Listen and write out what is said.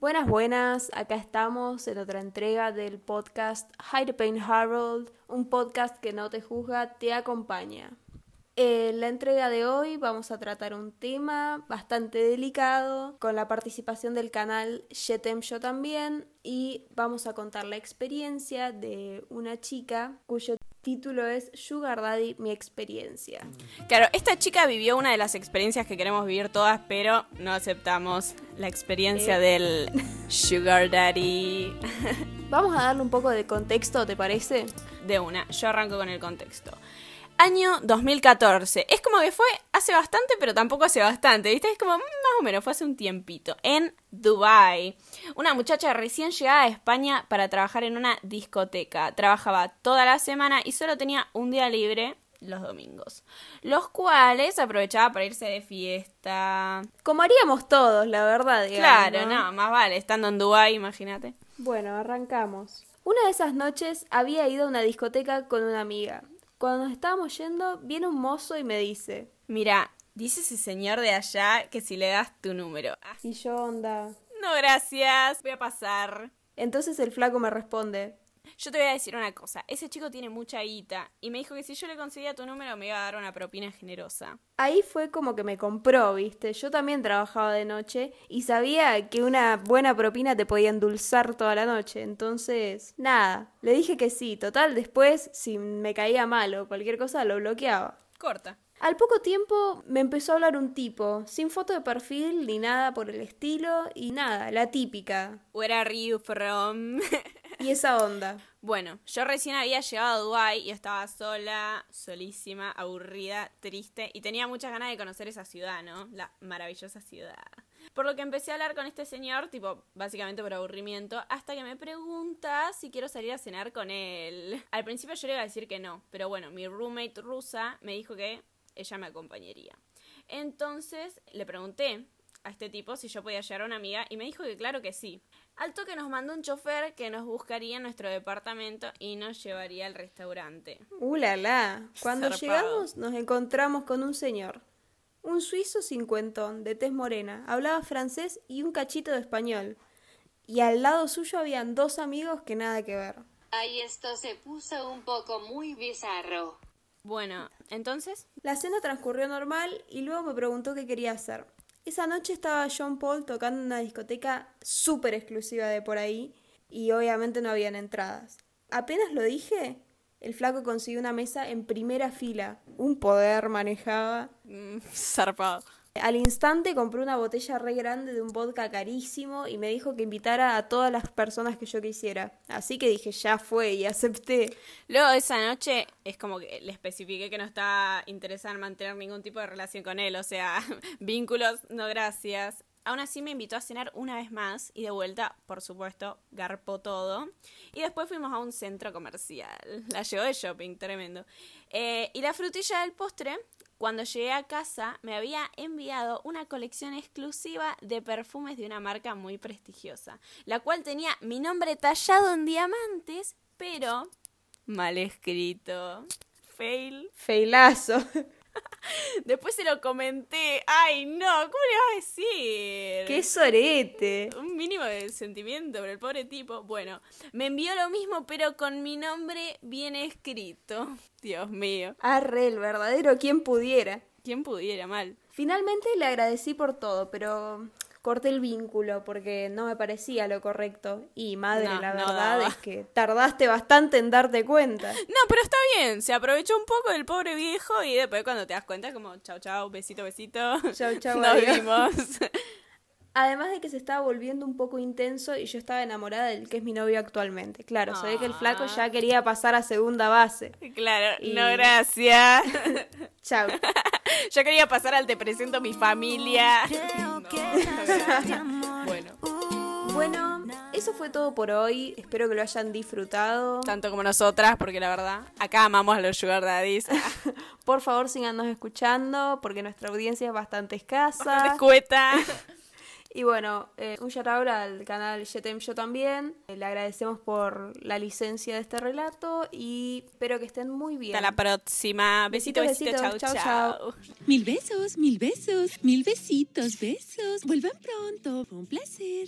Buenas, buenas, acá estamos en otra entrega del podcast Hide Pain Harold, un podcast que no te juzga, te acompaña. En la entrega de hoy vamos a tratar un tema bastante delicado con la participación del canal Shetem Yo también y vamos a contar la experiencia de una chica cuyo título es Sugar Daddy, mi experiencia. Claro, esta chica vivió una de las experiencias que queremos vivir todas, pero no aceptamos la experiencia Eh. del Sugar Daddy. Vamos a darle un poco de contexto, ¿te parece? De una, yo arranco con el contexto. Año 2014. Es como que fue hace bastante, pero tampoco hace bastante, ¿viste? Es como mm, más o menos, fue hace un tiempito. En Dubai. Una muchacha recién llegada a España para trabajar en una discoteca. Trabajaba toda la semana y solo tenía un día libre los domingos. Los cuales aprovechaba para irse de fiesta. Como haríamos todos, la verdad. digamos, Claro, no, más vale, estando en Dubai, imagínate. Bueno, arrancamos. Una de esas noches había ido a una discoteca con una amiga. Cuando nos estábamos yendo, viene un mozo y me dice, Mira, dice ese señor de allá que si le das tu número. Ah, y yo onda. No, gracias, voy a pasar. Entonces el flaco me responde, Yo te voy a decir una cosa, ese chico tiene mucha guita y me dijo que si yo le conseguía tu número me iba a dar una propina generosa. Ahí fue como que me compró, viste. Yo también trabajaba de noche y sabía que una buena propina te podía endulzar toda la noche. Entonces, nada, le dije que sí. Total, después, si me caía mal o cualquier cosa, lo bloqueaba. Corta. Al poco tiempo me empezó a hablar un tipo, sin foto de perfil ni nada por el estilo, y nada, la típica. Where are you from? Y esa onda. bueno, yo recién había llegado a Dubai y estaba sola, solísima, aburrida, triste y tenía muchas ganas de conocer esa ciudad, ¿no? La maravillosa ciudad. Por lo que empecé a hablar con este señor, tipo, básicamente por aburrimiento, hasta que me pregunta si quiero salir a cenar con él. Al principio yo le iba a decir que no, pero bueno, mi roommate rusa me dijo que ella me acompañaría. Entonces le pregunté a este tipo si yo podía llevar a una amiga y me dijo que claro que sí. Al toque nos mandó un chofer que nos buscaría en nuestro departamento y nos llevaría al restaurante. ¡Uh, la, la! Cuando Zarpado. llegamos nos encontramos con un señor. Un suizo cincuentón, de tez morena. Hablaba francés y un cachito de español. Y al lado suyo habían dos amigos que nada que ver. Ahí esto se puso un poco muy bizarro. Bueno, entonces, La cena transcurrió normal y luego me preguntó qué quería hacer. Esa noche estaba John Paul tocando en una discoteca súper exclusiva de por ahí y obviamente no habían entradas. Apenas lo dije, el flaco consiguió una mesa en primera fila. Un poder manejaba. mm, zarpado. Al instante compré una botella re grande de un vodka carísimo y me dijo que invitara a todas las personas que yo quisiera. Así que dije, ya fue y acepté. Luego esa noche es como que le especifiqué que no estaba interesada en mantener ningún tipo de relación con él, o sea, vínculos, no gracias. Aún así me invitó a cenar una vez más y de vuelta, por supuesto, garpó todo. Y después fuimos a un centro comercial. La llevó de shopping, tremendo. Eh, y la frutilla del postre, cuando llegué a casa, me había enviado una colección exclusiva de perfumes de una marca muy prestigiosa, la cual tenía mi nombre tallado en diamantes, pero mal escrito. Fail. Feilazo. Después se lo comenté. Ay, no, ¿cómo le vas a decir? ¡Qué sorete! Un mínimo de sentimiento por el pobre tipo. Bueno, me envió lo mismo, pero con mi nombre bien escrito. Dios mío. Arre, el verdadero quien pudiera. ¿Quién pudiera mal? Finalmente le agradecí por todo, pero corté el vínculo porque no me parecía lo correcto. Y madre, No, la no verdad daba. es que tardaste bastante en darte cuenta. No, pero está bien. Se aprovechó un poco del pobre viejo y después cuando te das cuenta, como chau, chau, besito, besito. Chau, chau, Nos adiós. vimos. Además de que se estaba volviendo un poco intenso y yo estaba enamorada del que es mi novio actualmente. Claro, se ve que el flaco Ah. ya quería pasar a segunda base. claro, Y- no gracias. Chau. Yo quería pasar al te presento mi familia. No, bueno, Bueno, eso fue todo por hoy. Espero que lo hayan disfrutado. tanto como nosotras, porque la verdad, acá amamos a los sugar daddies. Por favor, síganos escuchando porque nuestra audiencia es bastante escasa. Escueta. Y bueno, eh, un shout out al canal Yetem Yo también. Eh, le agradecemos por la licencia de este relato y espero que estén muy bien. Hasta la próxima. Besito, Besitos, besito, Chau, chau. Mil besos, mil besos, mil besitos, besos. Vuelvan pronto. Fue un placer.